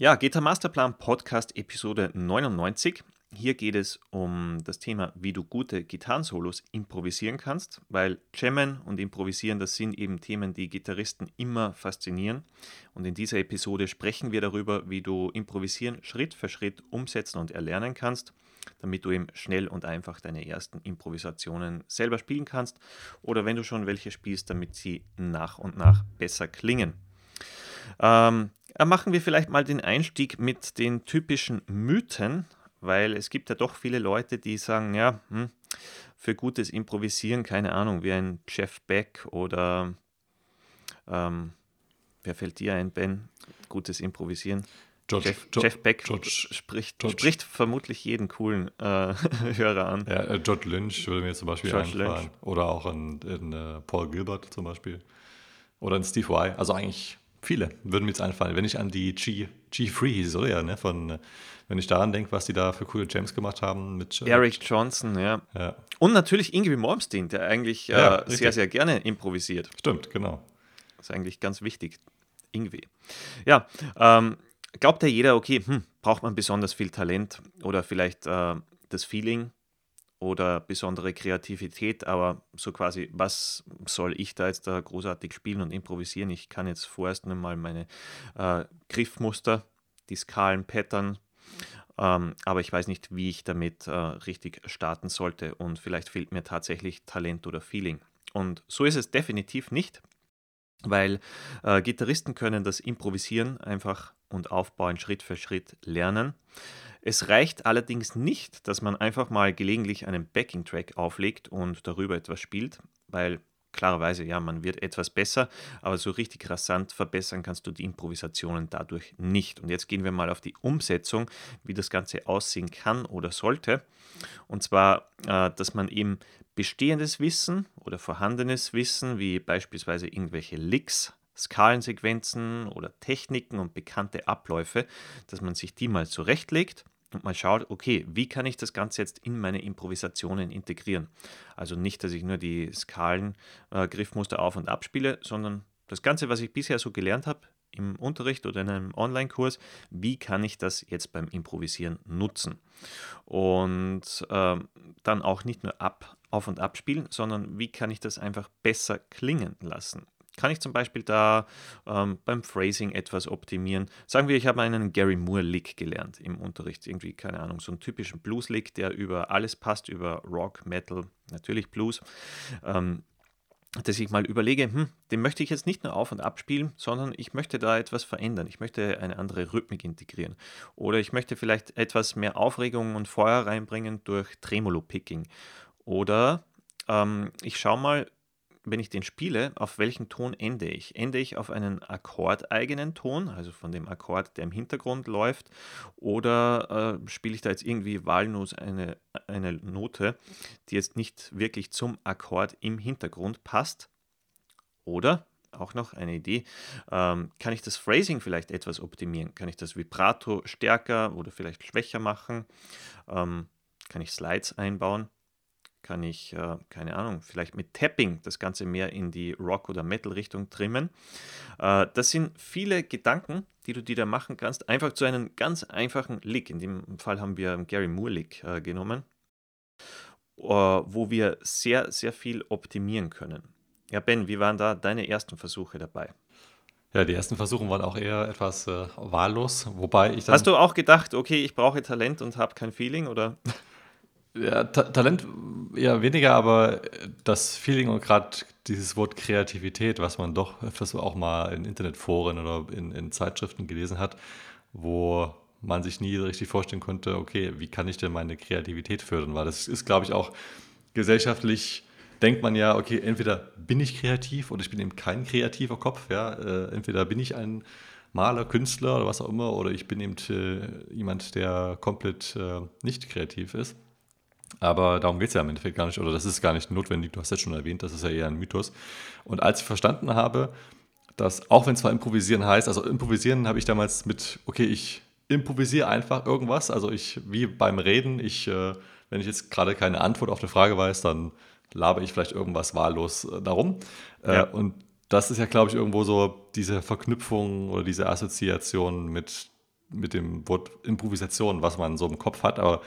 Ja, Gitter Masterplan Podcast Episode 99. Hier geht es um das Thema, wie du gute Gitarrensolos improvisieren kannst, weil Jammen und Improvisieren, das sind eben Themen, die Gitarristen immer faszinieren. Und in dieser Episode sprechen wir darüber, wie du Improvisieren Schritt für Schritt umsetzen und erlernen kannst, damit du eben schnell und einfach deine ersten Improvisationen selber spielen kannst oder wenn du schon welche spielst, damit sie nach und nach besser klingen. Ähm, äh, machen wir vielleicht mal den Einstieg mit den typischen Mythen, weil es gibt ja doch viele Leute, die sagen, ja, hm, für gutes Improvisieren, keine Ahnung, wie ein Jeff Beck oder ähm, wer fällt dir ein, Ben? Gutes Improvisieren. George, Jeff, George, Jeff, Beck George, spricht, spricht vermutlich jeden coolen äh, Hörer an. Ja, äh, George Lynch würde mir zum Beispiel George einfallen. Lynch. Oder auch in, in uh, Paul Gilbert zum Beispiel. Oder in Steve Y. Also eigentlich Viele würden mir jetzt einfallen. Wenn ich an die G, G3 hieß, oder ja, ne? Von, wenn ich daran denke, was die da für coole Jams gemacht haben mit äh, Eric Johnson, ja. ja. Und natürlich Ingrid Malmsteen, der eigentlich ja, äh, sehr, sehr gerne improvisiert. Stimmt, genau. Das ist eigentlich ganz wichtig. Ingrid. Ja, ähm, glaubt ja jeder, okay, hm, braucht man besonders viel Talent oder vielleicht äh, das Feeling oder besondere Kreativität, aber so quasi, was soll ich da jetzt da großartig spielen und improvisieren? Ich kann jetzt vorerst einmal meine äh, Griffmuster, die Skalen, Pattern, ähm, aber ich weiß nicht, wie ich damit äh, richtig starten sollte und vielleicht fehlt mir tatsächlich Talent oder Feeling. Und so ist es definitiv nicht, weil äh, Gitarristen können das Improvisieren einfach und Aufbauen Schritt für Schritt lernen. Es reicht allerdings nicht, dass man einfach mal gelegentlich einen Backing-Track auflegt und darüber etwas spielt, weil klarerweise, ja, man wird etwas besser, aber so richtig rasant verbessern kannst du die Improvisationen dadurch nicht. Und jetzt gehen wir mal auf die Umsetzung, wie das Ganze aussehen kann oder sollte. Und zwar, äh, dass man eben bestehendes Wissen oder vorhandenes Wissen, wie beispielsweise irgendwelche Licks Skalensequenzen oder Techniken und bekannte Abläufe, dass man sich die mal zurechtlegt und mal schaut, okay, wie kann ich das Ganze jetzt in meine Improvisationen integrieren? Also nicht, dass ich nur die Skalen, äh, Griffmuster auf und ab spiele, sondern das Ganze, was ich bisher so gelernt habe im Unterricht oder in einem Online-Kurs, wie kann ich das jetzt beim Improvisieren nutzen? Und äh, dann auch nicht nur ab, auf und ab spielen, sondern wie kann ich das einfach besser klingen lassen? Kann ich zum Beispiel da ähm, beim Phrasing etwas optimieren. Sagen wir, ich habe einen Gary Moore-Lick gelernt im Unterricht. Irgendwie, keine Ahnung, so einen typischen Blues-Lick, der über alles passt, über Rock, Metal, natürlich Blues. Ähm, dass ich mal überlege, hm, den möchte ich jetzt nicht nur auf und ab spielen, sondern ich möchte da etwas verändern. Ich möchte eine andere Rhythmik integrieren. Oder ich möchte vielleicht etwas mehr Aufregung und Feuer reinbringen durch Tremolo-Picking. Oder ähm, ich schaue mal, wenn ich den spiele, auf welchen Ton ende ich? Ende ich auf einen akkordeigenen Ton, also von dem Akkord, der im Hintergrund läuft, oder äh, spiele ich da jetzt irgendwie wahllos eine, eine Note, die jetzt nicht wirklich zum Akkord im Hintergrund passt? Oder auch noch eine Idee. Ähm, kann ich das Phrasing vielleicht etwas optimieren? Kann ich das Vibrato stärker oder vielleicht schwächer machen? Ähm, kann ich Slides einbauen? Kann ich, äh, keine Ahnung, vielleicht mit Tapping das Ganze mehr in die Rock- oder Metal-Richtung trimmen. Äh, das sind viele Gedanken, die du dir da machen kannst. Einfach zu einem ganz einfachen Lick. In dem Fall haben wir Gary Moore-Lick äh, genommen, äh, wo wir sehr, sehr viel optimieren können. Ja, Ben, wie waren da deine ersten Versuche dabei? Ja, die ersten Versuche waren auch eher etwas äh, wahllos, wobei ich dann. Hast du auch gedacht, okay, ich brauche Talent und habe kein Feeling, oder? Ja, Ta Talent eher weniger, aber das Feeling und gerade dieses Wort Kreativität, was man doch öfters auch mal in Internetforen oder in, in Zeitschriften gelesen hat, wo man sich nie richtig vorstellen konnte, okay, wie kann ich denn meine Kreativität fördern? Weil das ist, glaube ich, auch gesellschaftlich denkt man ja, okay, entweder bin ich kreativ oder ich bin eben kein kreativer Kopf, ja, äh, entweder bin ich ein Maler, Künstler oder was auch immer, oder ich bin eben äh, jemand, der komplett äh, nicht kreativ ist. Aber darum geht es ja im Endeffekt gar nicht, oder das ist gar nicht notwendig. Du hast jetzt schon erwähnt, das ist ja eher ein Mythos. Und als ich verstanden habe, dass, auch wenn es zwar improvisieren heißt, also improvisieren habe ich damals mit, okay, ich improvisiere einfach irgendwas. Also ich, wie beim Reden, ich, äh, wenn ich jetzt gerade keine Antwort auf eine Frage weiß, dann labe ich vielleicht irgendwas wahllos äh, darum. Äh, ja. und das ist ja, glaube ich, irgendwo so diese Verknüpfung oder diese Assoziation mit mit dem Wort Improvisation, was man so im Kopf hat, aber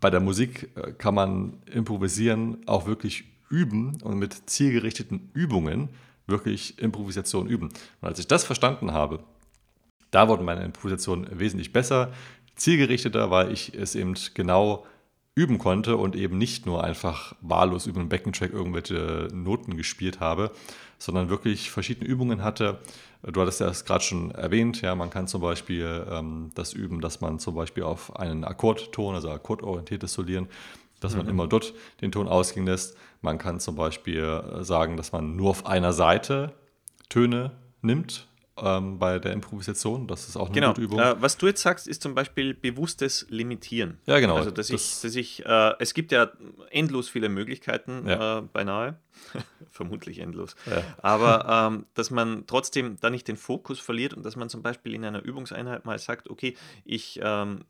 bei der Musik äh, kann man improvisieren auch wirklich üben und mit zielgerichteten Übungen wirklich Improvisation üben. Und als ich das verstanden habe, da wurden meine Improvisationen wesentlich besser, zielgerichteter, weil ich es eben genau üben konnte und eben nicht nur einfach wahllos über den Beckentrack irgendwelche Noten gespielt habe, sondern wirklich verschiedene Übungen hatte. Du hattest ja es gerade schon erwähnt, ja, man kann zum Beispiel ähm, das üben, dass man zum Beispiel auf einen Akkordton, also akkordorientiertes Solieren, dass man mhm. immer dort den Ton ausgehen lässt. Man kann zum Beispiel äh, sagen, dass man nur auf einer Seite Töne nimmt, ähm, bei der Improvisation. Das ist auch eine genau. gute Übung. Äh, was du jetzt sagst, ist zum Beispiel bewusstes Limitieren. Ja, genau. Also, dass das ich, dass ich äh, es gibt ja endlos viele Möglichkeiten, ja. äh, beinahe. Vermutlich endlos. Ja. Aber ähm, dass man trotzdem da nicht den Fokus verliert und dass man zum Beispiel in einer Übungseinheit mal sagt, okay, ich ähm,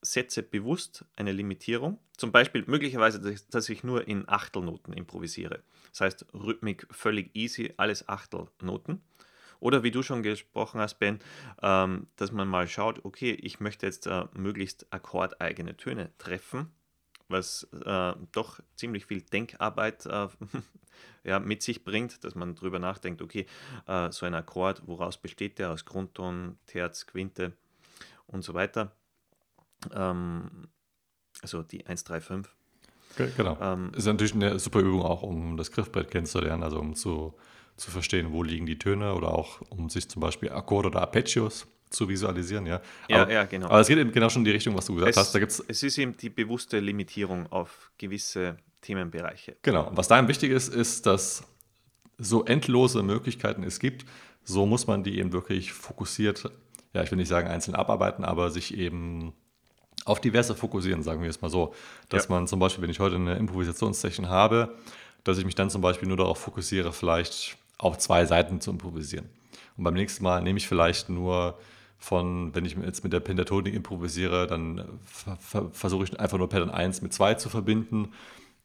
setze bewusst eine Limitierung. Zum Beispiel möglicherweise, dass ich nur in Achtelnoten improvisiere. Das heißt, Rhythmik völlig easy, alles Achtelnoten. Oder wie du schon gesprochen hast, Ben, ähm, dass man mal schaut, okay, ich möchte jetzt äh, möglichst akkordeigene Töne treffen, was äh, doch ziemlich viel Denkarbeit äh, ja, mit sich bringt, dass man darüber nachdenkt, okay, äh, so ein Akkord, woraus besteht der? Aus Grundton, Terz, Quinte und so weiter. Ähm, also die 1, 3, 5. Genau. Ähm, ist natürlich eine super Übung auch, um das Griffbrett kennenzulernen, also um zu zu verstehen, wo liegen die Töne oder auch um sich zum Beispiel Akkorde oder Arpeggios zu visualisieren. Ja, ja, aber, ja genau. Aber es geht eben genau schon in die Richtung, was du gesagt es, hast. Da gibt's es ist eben die bewusste Limitierung auf gewisse Themenbereiche. Genau. Was da wichtig ist, ist, dass so endlose Möglichkeiten es gibt, so muss man die eben wirklich fokussiert, ja, ich will nicht sagen einzeln abarbeiten, aber sich eben auf diverse fokussieren, sagen wir es mal so. Dass ja. man zum Beispiel, wenn ich heute eine Improvisationssession habe, dass ich mich dann zum Beispiel nur darauf fokussiere, vielleicht auf zwei Seiten zu improvisieren. Und beim nächsten Mal nehme ich vielleicht nur von, wenn ich jetzt mit der Pentatonik improvisiere, dann versuche ich einfach nur Pattern 1 mit 2 zu verbinden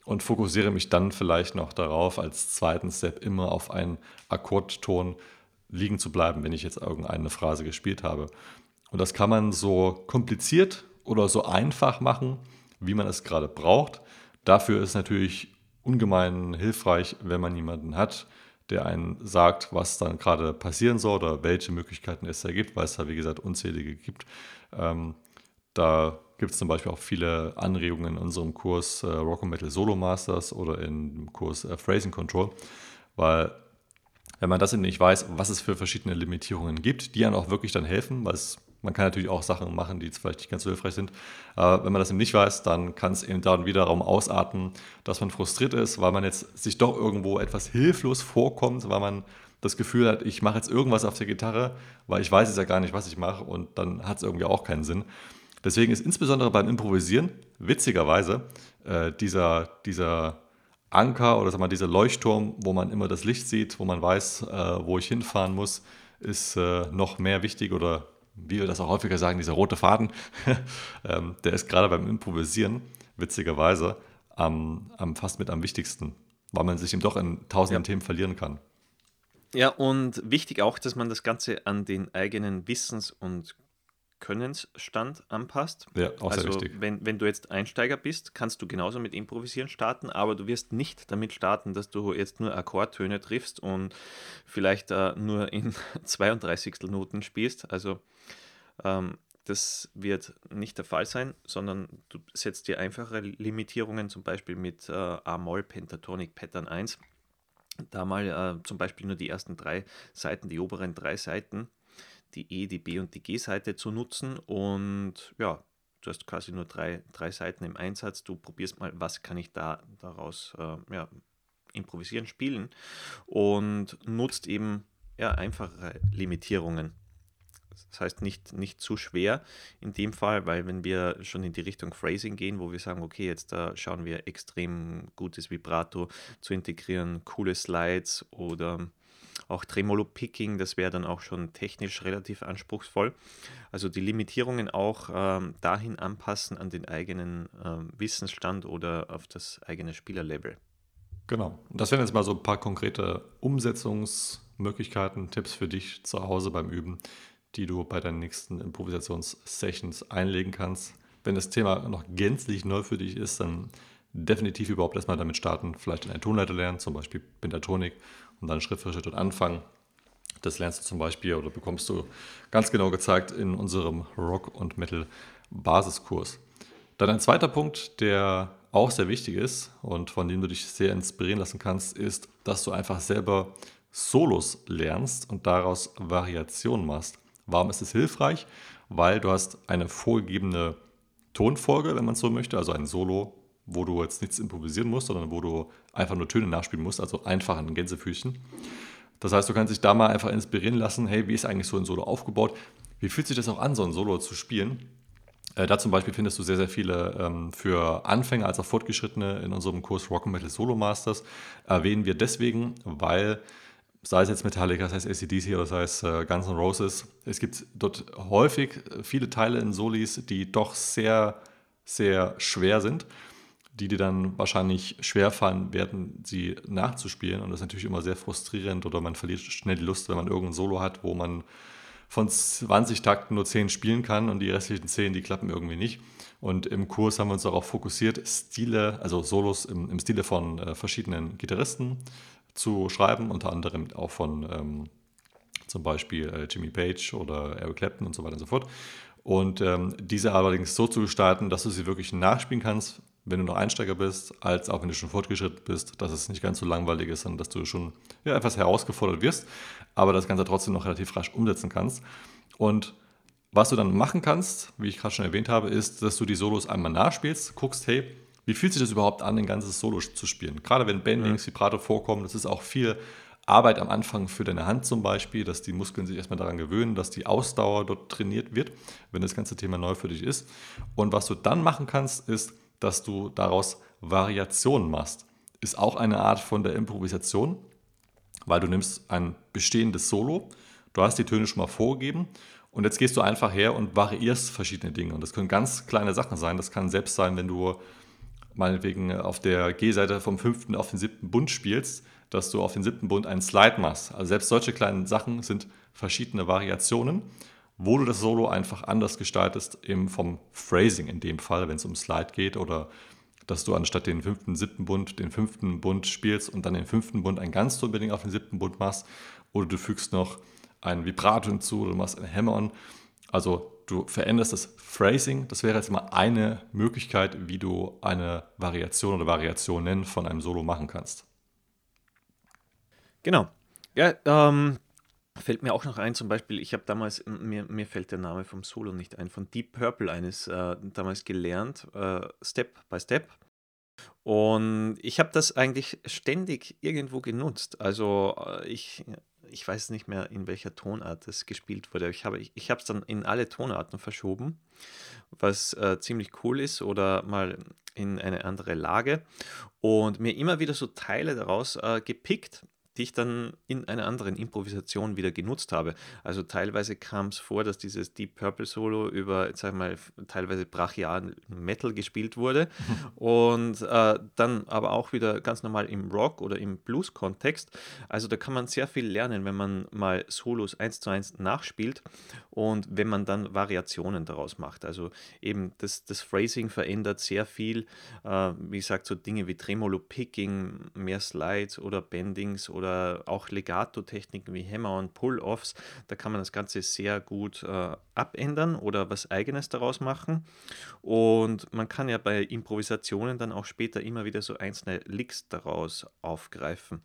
und fokussiere mich dann vielleicht noch darauf, als zweiten Step immer auf einen Akkordton liegen zu bleiben, wenn ich jetzt irgendeine Phrase gespielt habe. Und das kann man so kompliziert oder so einfach machen, wie man es gerade braucht. Dafür ist natürlich ungemein hilfreich, wenn man jemanden hat, der einen sagt, was dann gerade passieren soll oder welche Möglichkeiten es da gibt, weil es da, wie gesagt, unzählige gibt. Ähm, da gibt es zum Beispiel auch viele Anregungen in unserem Kurs äh, Rock and Metal Solo Masters oder im Kurs äh, Phrasing Control, weil wenn man das eben nicht weiß, was es für verschiedene Limitierungen gibt, die einem auch wirklich dann helfen, weil es man kann natürlich auch Sachen machen, die jetzt vielleicht nicht ganz so hilfreich sind. Aber wenn man das eben nicht weiß, dann kann es eben dann wiederum ausarten, dass man frustriert ist, weil man jetzt sich doch irgendwo etwas hilflos vorkommt, weil man das Gefühl hat, ich mache jetzt irgendwas auf der Gitarre, weil ich weiß jetzt ja gar nicht, was ich mache und dann hat es irgendwie auch keinen Sinn. Deswegen ist insbesondere beim Improvisieren, witzigerweise, äh, dieser, dieser Anker oder sag mal, dieser Leuchtturm, wo man immer das Licht sieht, wo man weiß, äh, wo ich hinfahren muss, ist äh, noch mehr wichtig oder wie wir das auch häufiger sagen, dieser rote Faden, ähm, der ist gerade beim Improvisieren, witzigerweise, am, am, fast mit am wichtigsten, weil man sich eben doch in tausenden ja. Themen verlieren kann. Ja, und wichtig auch, dass man das Ganze an den eigenen Wissens- und Könnensstand anpasst. Ja, auch also sehr wichtig. Wenn, wenn du jetzt Einsteiger bist, kannst du genauso mit Improvisieren starten, aber du wirst nicht damit starten, dass du jetzt nur Akkordtöne triffst und vielleicht äh, nur in 32. Noten spielst. Also ähm, das wird nicht der Fall sein, sondern du setzt dir einfache Limitierungen, zum Beispiel mit äh, A-Moll Pentatonic Pattern 1. Da mal äh, zum Beispiel nur die ersten drei Seiten, die oberen drei Seiten die E, die B und die G-Seite zu nutzen. Und ja, du hast quasi nur drei, drei Seiten im Einsatz. Du probierst mal, was kann ich da daraus äh, ja, improvisieren, spielen und nutzt eben ja, einfache Limitierungen. Das heißt nicht, nicht zu schwer in dem Fall, weil wenn wir schon in die Richtung Phrasing gehen, wo wir sagen, okay, jetzt da schauen wir extrem gutes Vibrato zu integrieren, coole Slides oder auch Tremolo-Picking, das wäre dann auch schon technisch relativ anspruchsvoll. Also die Limitierungen auch ähm, dahin anpassen an den eigenen ähm, Wissensstand oder auf das eigene Spielerlevel. Genau. Das wären jetzt mal so ein paar konkrete Umsetzungsmöglichkeiten, Tipps für dich zu Hause beim Üben, die du bei deinen nächsten Improvisationssessions einlegen kannst. Wenn das Thema noch gänzlich neu für dich ist, dann definitiv überhaupt erstmal damit starten, vielleicht in einen Tonleiter lernen, zum Beispiel Pentatonik, und dann Schritt für Schritt anfangen. Das lernst du zum Beispiel oder bekommst du ganz genau gezeigt in unserem Rock- und Metal-Basiskurs. Dann ein zweiter Punkt, der auch sehr wichtig ist und von dem du dich sehr inspirieren lassen kannst, ist, dass du einfach selber Solos lernst und daraus Variationen machst. Warum ist es hilfreich? Weil du hast eine vorgegebene Tonfolge, wenn man so möchte, also ein Solo, wo du jetzt nichts improvisieren musst, sondern wo du einfach nur Töne nachspielen musst, also einfach ein Gänsefüßchen. Das heißt, du kannst dich da mal einfach inspirieren lassen, hey, wie ist eigentlich so ein Solo aufgebaut? Wie fühlt sich das auch an, so ein Solo zu spielen? Äh, da zum Beispiel findest du sehr, sehr viele ähm, für Anfänger als auch Fortgeschrittene in unserem Kurs Rock Metal Solo Masters. Erwähnen wir deswegen, weil sei es jetzt Metallica, sei es ACDC oder sei es äh, Guns N' Roses, es gibt dort häufig viele Teile in Solis, die doch sehr, sehr schwer sind die dir dann wahrscheinlich schwerfallen werden, sie nachzuspielen. Und das ist natürlich immer sehr frustrierend oder man verliert schnell die Lust, wenn man irgendein Solo hat, wo man von 20 Takten nur 10 spielen kann und die restlichen 10, die klappen irgendwie nicht. Und im Kurs haben wir uns darauf fokussiert, Stile, also Solos im, im Stile von äh, verschiedenen Gitarristen zu schreiben, unter anderem auch von ähm, zum Beispiel äh, Jimmy Page oder Eric Clapton und so weiter und so fort. Und ähm, diese allerdings so zu gestalten, dass du sie wirklich nachspielen kannst, wenn du noch Einsteiger bist, als auch wenn du schon fortgeschritten bist, dass es nicht ganz so langweilig ist, sondern dass du schon ja, etwas herausgefordert wirst, aber das Ganze trotzdem noch relativ rasch umsetzen kannst. Und was du dann machen kannst, wie ich gerade schon erwähnt habe, ist, dass du die Solos einmal nachspielst, guckst, hey, wie fühlt sich das überhaupt an, ein ganzes Solo zu spielen? Gerade wenn Bendings, mhm. Vibrato vorkommen, das ist auch viel Arbeit am Anfang für deine Hand zum Beispiel, dass die Muskeln sich erstmal daran gewöhnen, dass die Ausdauer dort trainiert wird, wenn das ganze Thema neu für dich ist. Und was du dann machen kannst, ist, dass du daraus Variationen machst. Ist auch eine Art von der Improvisation, weil du nimmst ein bestehendes Solo, du hast die Töne schon mal vorgegeben und jetzt gehst du einfach her und variierst verschiedene Dinge. Und das können ganz kleine Sachen sein. Das kann selbst sein, wenn du meinetwegen auf der G-Seite vom fünften auf den siebten Bund spielst, dass du auf den siebten Bund einen Slide machst. Also selbst solche kleinen Sachen sind verschiedene Variationen wo du das Solo einfach anders gestaltest, eben vom Phrasing in dem Fall, wenn es um Slide geht oder dass du anstatt den fünften, siebten Bund den fünften Bund spielst und dann den fünften Bund ein ganz unbedingt auf den siebten Bund machst oder du fügst noch ein Vibrato hinzu oder du machst ein Hammer-on. Also du veränderst das Phrasing. Das wäre jetzt mal eine Möglichkeit, wie du eine Variation oder Variationen von einem Solo machen kannst. Genau. Ja, ähm, Fällt mir auch noch ein, zum Beispiel, ich habe damals, mir, mir fällt der Name vom Solo nicht ein, von Deep Purple eines äh, damals gelernt, äh, Step by Step. Und ich habe das eigentlich ständig irgendwo genutzt. Also äh, ich, ich weiß nicht mehr, in welcher Tonart es gespielt wurde. Ich habe es ich, ich dann in alle Tonarten verschoben, was äh, ziemlich cool ist, oder mal in eine andere Lage und mir immer wieder so Teile daraus äh, gepickt die ich dann in einer anderen Improvisation wieder genutzt habe. Also teilweise kam es vor, dass dieses Deep Purple Solo über, sag mal, teilweise brachialen Metal gespielt wurde und äh, dann aber auch wieder ganz normal im Rock oder im Blues-Kontext. Also da kann man sehr viel lernen, wenn man mal Solos eins zu eins nachspielt und wenn man dann Variationen daraus macht. Also eben das, das Phrasing verändert sehr viel. Äh, wie gesagt, so Dinge wie Tremolo-Picking, mehr Slides oder Bendings oder oder auch Legato-Techniken wie Hammer- und Pull-Offs. Da kann man das Ganze sehr gut äh, abändern oder was Eigenes daraus machen. Und man kann ja bei Improvisationen dann auch später immer wieder so einzelne Licks daraus aufgreifen.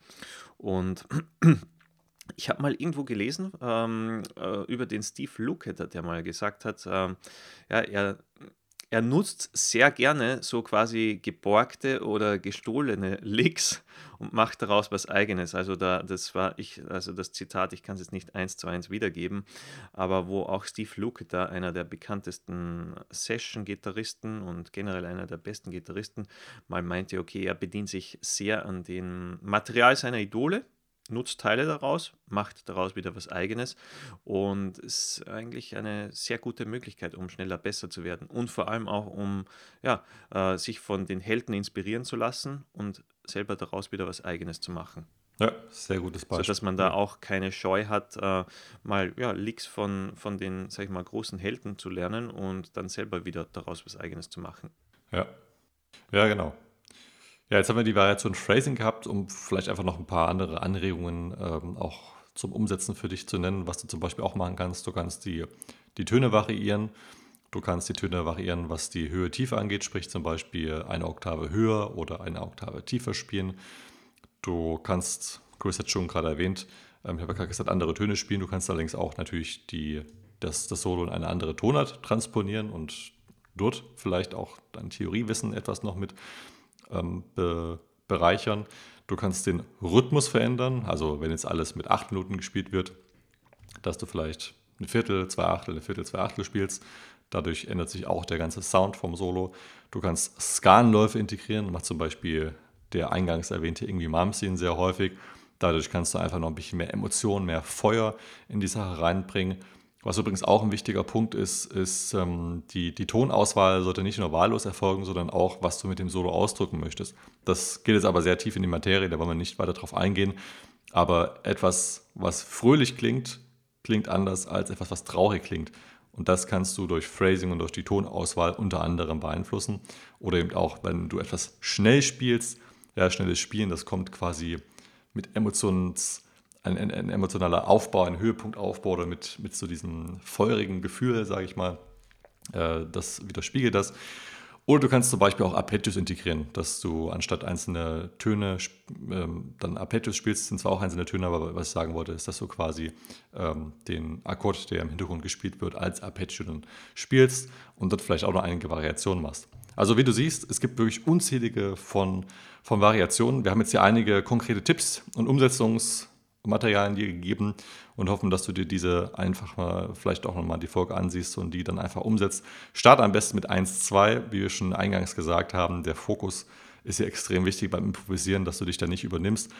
Und ich habe mal irgendwo gelesen ähm, äh, über den Steve Lukather, der mal gesagt hat, ähm, ja, er er nutzt sehr gerne so quasi geborgte oder gestohlene Licks und macht daraus was Eigenes. Also da, das war ich, also das Zitat, ich kann es jetzt nicht eins zu eins wiedergeben, aber wo auch Steve Lukather, einer der bekanntesten Session-Gitarristen und generell einer der besten Gitarristen, mal meinte, okay, er bedient sich sehr an dem Material seiner Idole, nutzt Teile daraus, macht daraus wieder was Eigenes und ist eigentlich eine sehr gute Möglichkeit, um schneller besser zu werden und vor allem auch, um ja, äh, sich von den Helden inspirieren zu lassen und selber daraus wieder was Eigenes zu machen. Ja, sehr gutes Beispiel. Sodass man da auch keine Scheu hat, äh, mal ja, Licks von, von den, sag ich mal, großen Helden zu lernen und dann selber wieder daraus was Eigenes zu machen. Ja. Ja, genau. Ja, jetzt haben wir die Variation Phrasing gehabt, um vielleicht einfach noch ein paar andere Anregungen ähm, auch zum Umsetzen für dich zu nennen, was du zum Beispiel auch machen kannst. Du kannst die, die Töne variieren. Du kannst die Töne variieren, was die Höhe-Tiefe angeht, sprich zum Beispiel eine Oktave höher oder eine Oktave tiefer spielen. Du kannst, Chris hat schon gerade erwähnt, ähm, ich habe gerade gesagt, andere Töne spielen. Du kannst allerdings auch natürlich die, das, das Solo in eine andere Tonart transponieren und dort vielleicht auch dein Theoriewissen etwas noch mit ähm, be, bereichern. Du kannst den Rhythmus verändern, also wenn jetzt alles mit acht Minuten gespielt wird, dass du vielleicht ein Viertel, zwei Achtel, ein Viertel, zwei Achtel spielst. Dadurch ändert sich auch der ganze Sound vom Solo. Du kannst Skalenläufe integrieren, macht zum Beispiel der eingangs erwähnte irgendwie Malmsteen sehr häufig. Dadurch kannst du einfach noch ein bisschen mehr Emotionen, mehr Feuer in die Sache reinbringen. Was übrigens auch ein wichtiger Punkt ist, ist ähm, die, die Tonauswahl sollte nicht nur wahllos erfolgen, sondern auch, was du mit dem Solo ausdrücken möchtest. Das geht jetzt aber sehr tief in die Materie, da wollen wir nicht weiter drauf eingehen. Aber etwas, was fröhlich klingt, klingt anders als etwas, was traurig klingt. Und das kannst du durch Phrasing und durch die Tonauswahl unter anderem beeinflussen. Oder eben auch, wenn du etwas schnell spielst. Ja, schnelles Spielen, das kommt quasi mit Emotions ein, ein, ein, emotionaler Aufbau, ein Höhepunktaufbau oder mit, mit so diesem feurigen Gefühl, sage ich mal. Äh, das widerspiegelt das. Oder du kannst zum Beispiel auch Arpeggios integrieren, dass du anstatt einzelne Töne ähm, dann Arpeggios spielst, sind zwar auch einzelne Töne, aber was ich sagen wollte, ist, dass du quasi ähm, den Akkord, der im Hintergrund gespielt wird, als Arpeggio dann spielst und dort vielleicht auch noch einige Variationen machst. Also wie du siehst, es gibt wirklich unzählige von, von Variationen. Wir haben jetzt hier einige konkrete Tipps und Umsetzungs- Materialien dir gegeben und hoffen, dass du dir diese einfach mal, vielleicht auch nochmal die Folge ansiehst und die dann einfach umsetzt. Start am besten mit 1, 2, wie wir schon eingangs gesagt haben. Der Fokus ist ja extrem wichtig beim Improvisieren, dass du dich da nicht übernimmst.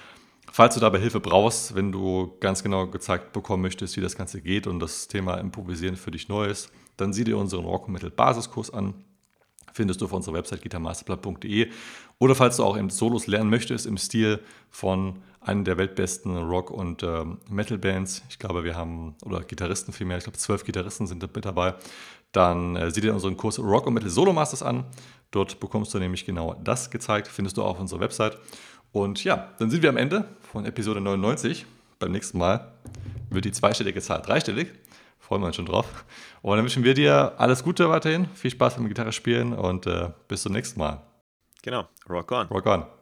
Falls du dabei Hilfe brauchst, wenn du ganz genau gezeigt bekommen möchtest, wie das Ganze geht und das Thema Improvisieren für dich neu ist, dann sieh dir unseren Rock Metal Basiskurs an findest du auf unserer Website gitarmasterplan.de. Oder falls du auch im Solos lernen möchtest, im Stil von einer der weltbesten Rock- und äh, Metal-Bands, ich glaube, wir haben, oder Gitarristen vielmehr, ich glaube, zwölf Gitarristen sind mit dabei, dann äh, sieh dir unseren Kurs Rock und Metal Solo Masters an. Dort bekommst du nämlich genau das gezeigt, findest du auch auf unserer Website. Und ja, dann sind wir am Ende von Episode 99. Beim nächsten Mal wird die zweistellige Zahl dreistellig freuen wir uns schon drauf. Und dann wünschen wir dir alles Gute weiterhin, viel Spaß beim Gitarre spielen und äh, bis zum nächsten Mal. Genau, rock on. Rock on.